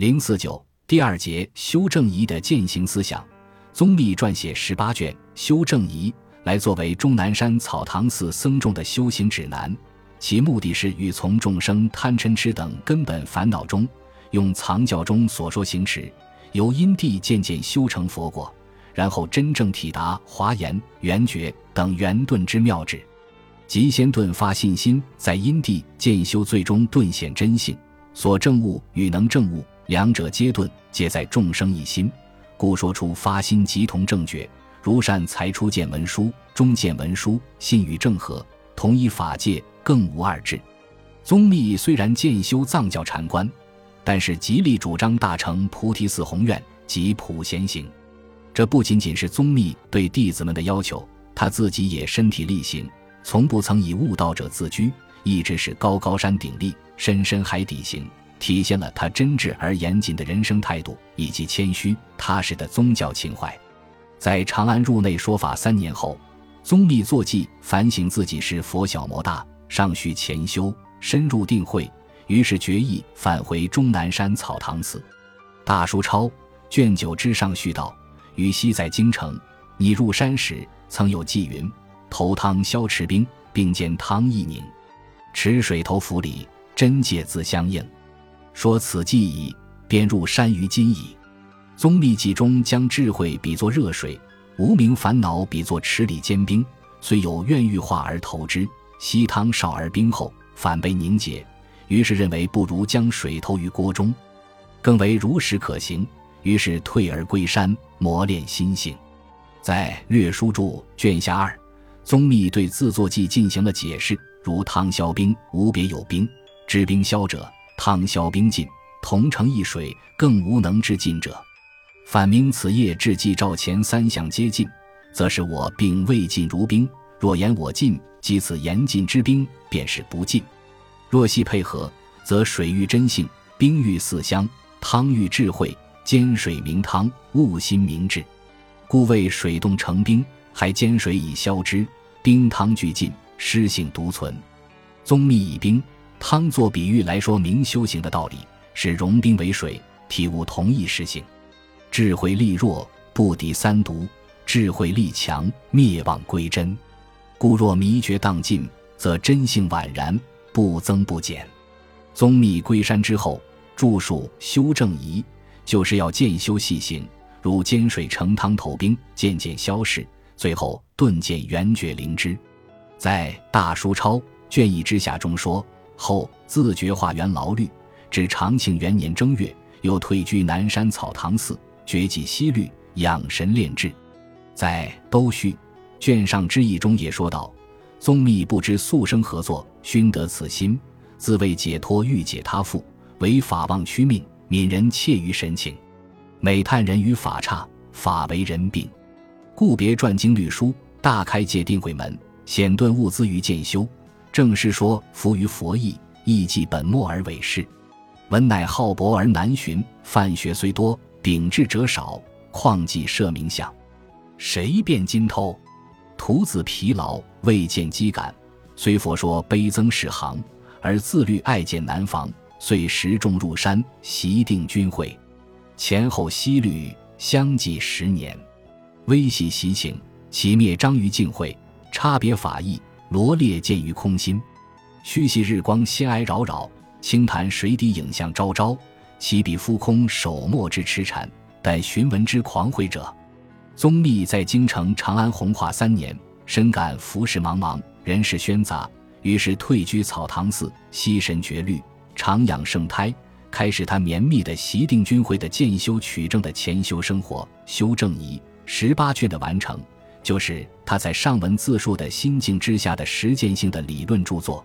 零四九第二节修正仪的践行思想，宗密撰写十八卷修正仪来作为终南山草堂寺僧众的修行指南，其目的是欲从众生贪嗔痴等根本烦恼中，用藏教中所说行持，由因地渐渐修成佛果，然后真正体达华严、圆觉等圆顿之妙智。即先顿发信心，在因地渐修，最终顿显真性。所证悟与能证悟。两者皆顿，皆在众生一心，故说出发心即同正觉。如善才初见文书，中见文书，信与正合，同一法界，更无二致。宗密虽然建修藏教禅观，但是极力主张大乘菩提寺宏愿及普贤行。这不仅仅是宗密对弟子们的要求，他自己也身体力行，从不曾以悟道者自居，一直是高高山顶立，深深海底行。体现了他真挚而严谨的人生态度，以及谦虚踏实的宗教情怀。在长安入内说法三年后，宗密坐骑反省自己是佛小魔大，尚需潜修，深入定慧，于是决意返回终南山草堂寺。大书抄卷九之上续道：禹昔在京城，你入山时，曾有寄云：投汤消池冰，并见汤亦凝，池水头浮里，真界自相应。说此计矣，便入山于今矣。宗密记中将智慧比作热水，无名烦恼比作池里坚冰。虽有愿欲化而投之，吸汤少而冰厚，反被凝结。于是认为不如将水投于锅中，更为如实可行。于是退而归山，磨练心性。在《略书注》卷下二，宗密对自作记进行了解释，如汤消冰，无别有冰，知冰消者。汤消冰尽，同成一水，更无能之尽者。反明此夜至既照前三项皆尽，则是我并未尽如冰。若言我尽，即此严尽之冰便是不尽。若系配合，则水遇真性，冰遇四香，汤遇智慧，煎水明汤，悟心明智。故谓水冻成冰，还煎水以消之，冰汤俱尽，湿性独存。宗密以冰。汤作比喻来说明修行的道理，是融冰为水，体悟同一实性。智慧力弱，不敌三毒；智慧力强，灭妄归真。故若迷觉荡尽，则真性宛然，不增不减。宗密归山之后，著述修正仪，就是要渐修细行，如煎水成汤投冰，渐渐消逝，最后顿见圆觉灵芝。在《大书抄卷一之下》中说。后自觉化缘劳虑，至长庆元年正月，又退居南山草堂寺，绝迹西律，养神炼智。在《都须》卷上之意中也说道：“宗密不知素生何作，熏得此心，自为解脱，欲解他父，为法忘屈命，悯人切于神情，每叹人与法差，法为人病，故别传经律书，大开戒定慧门，显顿物资于渐修。”正是说，服于佛意，意即本末而为事。文乃好博而难寻，范学虽多，秉志者少。况既设名相，谁辨金偷？徒子疲劳，未见机感。虽佛说悲增始行，而自律爱见难防。遂时众入山，习定军会，前后西律相继十年。微细习情，其灭章于净会，差别法义。罗列见于空心，虚系日光仙哀扰扰，清潭水底影像昭昭。其比夫空手墨之痴缠，待寻文之狂悔者。宗密在京城长安弘化三年，深感浮世茫茫，人事喧杂，于是退居草堂寺，息神绝虑，常养圣胎，开始他绵密的习定军会的渐修取证的潜修生活。修正仪十八卷的完成。就是他在上文自述的心境之下的实践性的理论著作。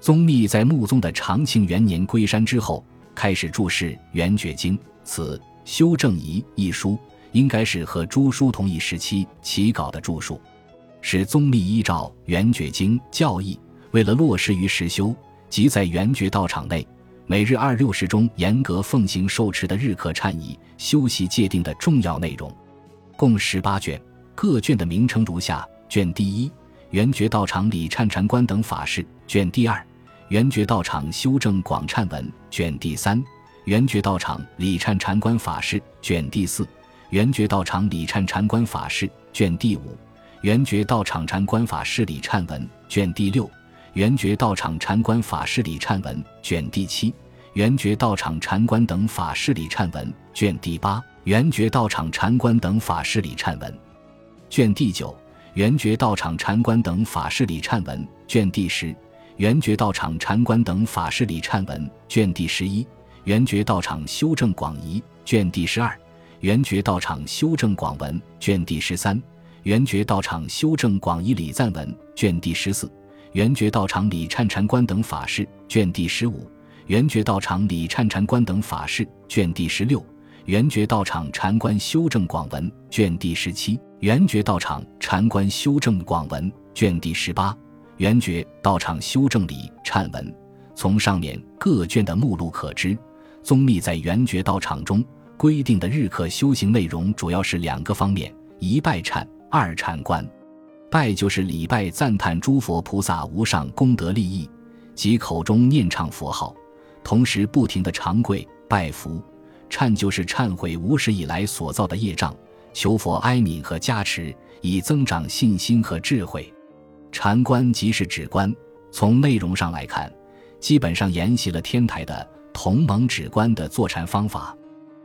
宗密在穆宗的长庆元年归山之后，开始注释《圆觉经》，此《修正仪》一书应该是和朱书同一时期起稿的著述，是宗密依照《圆觉经》教义，为了落实于实修，即在圆觉道场内每日二六时中严格奉行受持的日课忏仪、修习戒定的重要内容，共十八卷。各卷的名称如下：卷第一，圆觉道场李忏禅观等法事；卷第二，圆觉道场修正广忏文；卷第三，圆觉道场李忏禅观法事卷第四，圆觉道场李忏禅观法事卷第五，圆觉道场禅观法事李忏文卷第六，圆觉道场禅观法事李忏文卷第七，圆觉道场禅观等法事李忏文卷第八，圆觉道场禅观等法事李忏文。卷第九，圆觉道场禅观等法事李忏文卷第十，圆觉道场禅观等法事李忏文卷第十一。圆觉道场修正广仪卷第十二，圆觉道场修正广文卷第十三，圆觉道场修正广仪礼赞文卷第十四，圆觉道场礼忏禅观等法事卷第十五，圆觉道场礼忏禅观等法事卷第十六，圆觉道场禅观修正广文卷第十七，圆觉道场禅观修正广文卷第十八，圆觉道场修正礼忏文。从上面各卷的目录可知。宗密在圆觉道场中规定的日课修行内容主要是两个方面：一拜忏，二禅观。拜就是礼拜赞叹诸佛菩萨无上功德利益，即口中念唱佛号，同时不停的长跪拜佛；忏就是忏悔无始以来所造的业障，求佛哀悯和加持，以增长信心和智慧。禅观即是指观，从内容上来看，基本上沿袭了天台的。同盟止观的坐禅方法，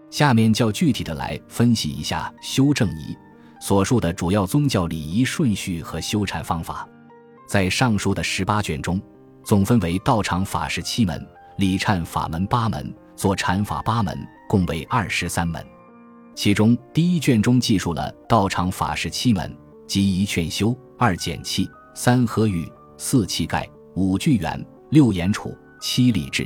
下面较具体的来分析一下修正仪所述的主要宗教礼仪顺序和修禅方法。在上述的十八卷中，总分为道场法事七门，礼忏法门八门，坐禅法八门，共为二十三门。其中第一卷中记述了道场法事七门，即一劝修，二减气，三合语，四气盖，五聚缘，六言处，七礼制。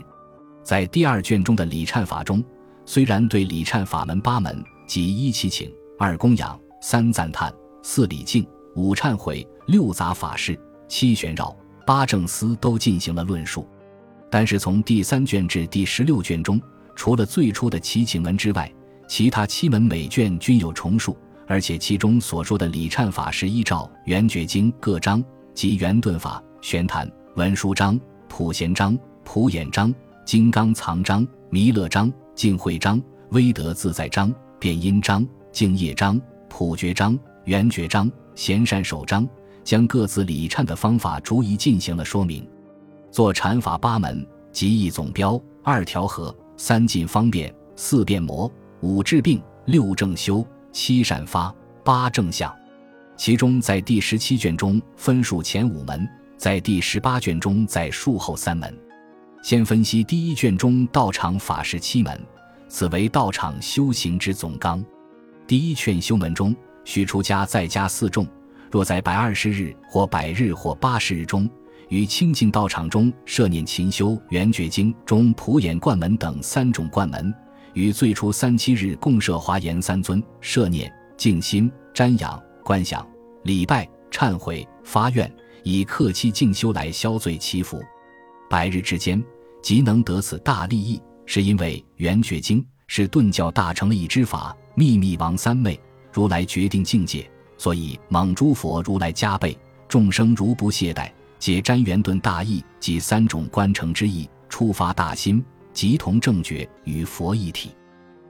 在第二卷中的礼忏法中，虽然对礼忏法门八门，即一祈请、二供养、三赞叹、四礼敬、五忏悔、六杂法事、七旋绕、八正思都进行了论述，但是从第三卷至第十六卷中，除了最初的祈请门之外，其他七门每卷均有重述，而且其中所说的礼忏法是依照《圆觉经》各章，即圆顿法、玄坛、文殊章、普贤章、普眼章。金刚藏章、弥勒章、净慧章、威德自在章、变音章、净业章、普觉章、圆觉章、贤善守章，将各自礼忏的方法逐一进行了说明。做禅法八门，即一总标、二调和、三进方便、四变魔、五治病、六正修、七善发、八正相。其中在第十七卷中分数前五门，在第十八卷中在数后三门。先分析第一卷中道场法事七门，此为道场修行之总纲。第一卷修门中，须出家在家四众，若在百二十日或百日或八十日中，于清净道场中设念勤修圆觉经中普眼观门等三种观门，于最初三七日共设华严三尊，设念静心瞻仰观想礼拜忏悔发愿，以克期静修来消罪祈福。百日之间。即能得此大利益，是因为圆觉经是顿教大成立之法，秘密王三昧如来决定境界，所以蒙诸佛如来加倍，众生如不懈怠，解瞻元顿大义及三种观成之意，触发大心，即同正觉与佛一体。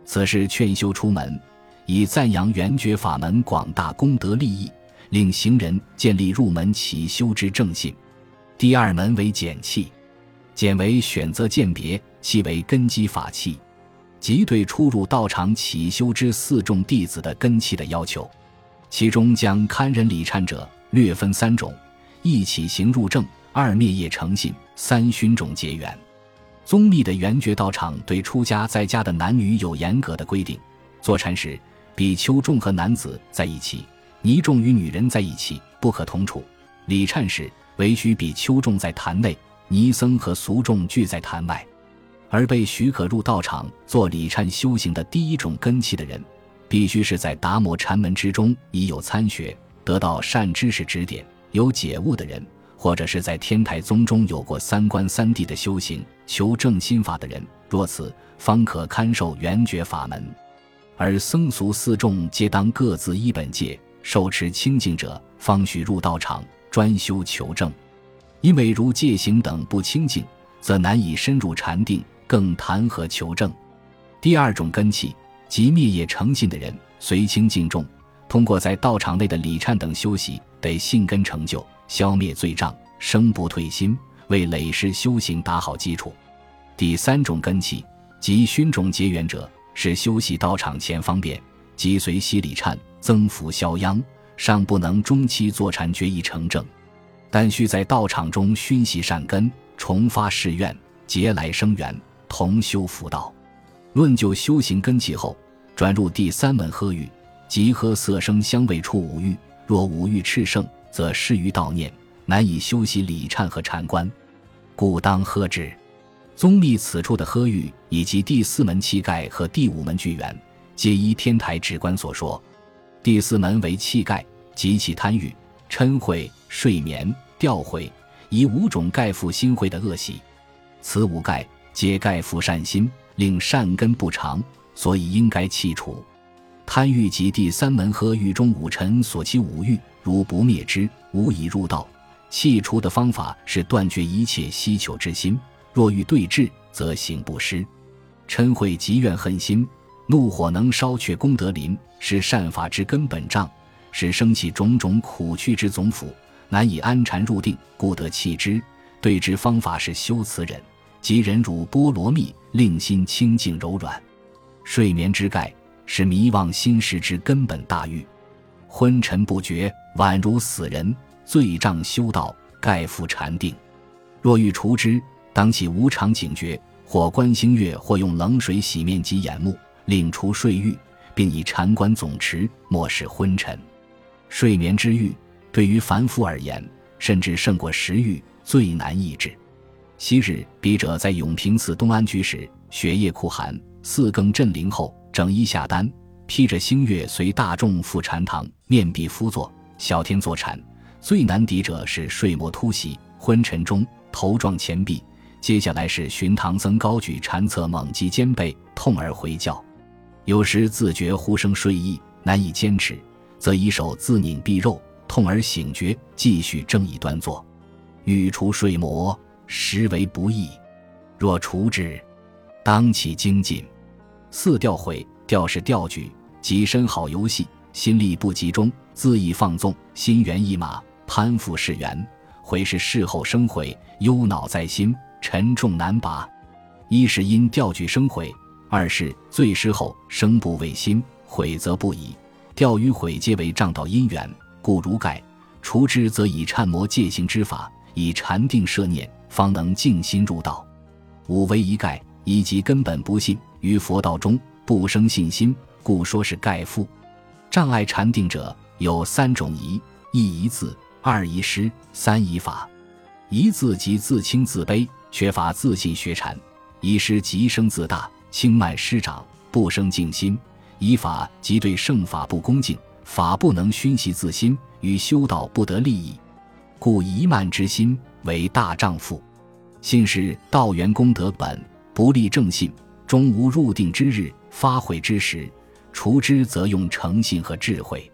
此是劝修出门，以赞扬圆觉法门广大功德利益，令行人建立入门起修之正信。第二门为简气。简为选择鉴别，气为根基法器，即对初入道场起修之四众弟子的根器的要求。其中将堪忍礼忏者略分三种：一起行入正，二灭业成信，三熏种结缘。宗密的圆觉道场对出家在家的男女有严格的规定。坐禅时，比丘众和男子在一起，尼众与女人在一起不可同处。礼忏时，唯许比丘众在坛内。尼僧和俗众聚在坛外，而被许可入道场做礼忏修行的第一种根器的人，必须是在达摩禅门之中已有参学、得到善知识指点、有解悟的人，或者是在天台宗中有过三观三谛的修行、求证心法的人。若此，方可堪受圆觉法门。而僧俗四众皆当各自一本戒，受持清净者，方许入道场专修求证。因为如戒行等不清净，则难以深入禅定，更谈何求证？第二种根器，即灭业诚信的人，随清净重，通过在道场内的礼忏等修习，得信根成就，消灭罪障，生不退心，为累世修行打好基础。第三种根器，即熏种结缘者，是修习道场前方便，即随喜礼忏，增福消殃，尚不能中期坐禅决意成正，但需在道场中熏习善根，重发誓愿，结来生缘，同修福道。论就修行根器后，转入第三门喝欲，即喝色声香味触五欲。若五欲炽盛，则失于道念，难以修习礼忏和禅观，故当呵之。宗密此处的呵欲，以及第四门气盖和第五门聚缘，皆依天台直观所说。第四门为气盖，及其贪欲、嗔恚、睡眠、吊毁，以五种盖覆心慧的恶习。此五盖皆盖覆善心。令善根不长，所以应该弃除。贪欲及第三门和欲中五尘所起五欲，如不灭之，无以入道。弃除的方法是断绝一切希求之心。若欲对治，则行不施。嗔恚及怨恨心，怒火能烧却功德林，是善法之根本障，是生起种种苦趣之总府，难以安禅入定，故得弃之。对治方法是修慈忍。即忍辱波罗蜜，令心清净柔软。睡眠之盖是迷妄心事之根本大欲，昏沉不觉，宛如死人。罪障修道，盖复禅定。若欲除之，当起无常警觉，或观星月，或用冷水洗面及眼目，令除睡欲，并以禅观总持，莫使昏沉。睡眠之欲，对于凡夫而言，甚至胜过食欲，最难抑制。昔日笔者在永平寺东安居时，雪夜酷寒，四更振铃后，整衣下单，披着星月，随大众赴禅堂，面壁敷坐，小天坐禅。最难敌者是睡魔突袭，昏沉中头撞前壁。接下来是寻唐僧高举禅册，猛击肩背，痛而回叫。有时自觉呼声睡意，难以坚持，则以手自拧臂肉，痛而醒觉，继续正椅端坐。欲除睡魔。实为不易，若除之，当起精进。四吊毁，吊是吊举，即身好游戏，心力不集中，恣意放纵，心猿意马，攀附是缘。悔是事后生悔，忧恼在心，沉重难拔。一是因吊举生悔，二是醉失后生不畏心，悔则不已。钓与悔皆为障道因缘，故如盖除之，则以忏魔戒行之法，以禅定摄念。方能静心入道。五为一盖，以及根本不信，于佛道中不生信心，故说是盖夫。障碍禅定者有三种疑：一疑字，二疑师，三疑法。疑字即自轻自卑，缺乏自信学禅；疑师即生自大，轻慢师长，不生静心；疑法即对圣法不恭敬，法不能熏习自心，与修道不得利益。故疑慢之心为大丈夫，信是道源功德本，不立正信，终无入定之日，发慧之时，除之则用诚信和智慧。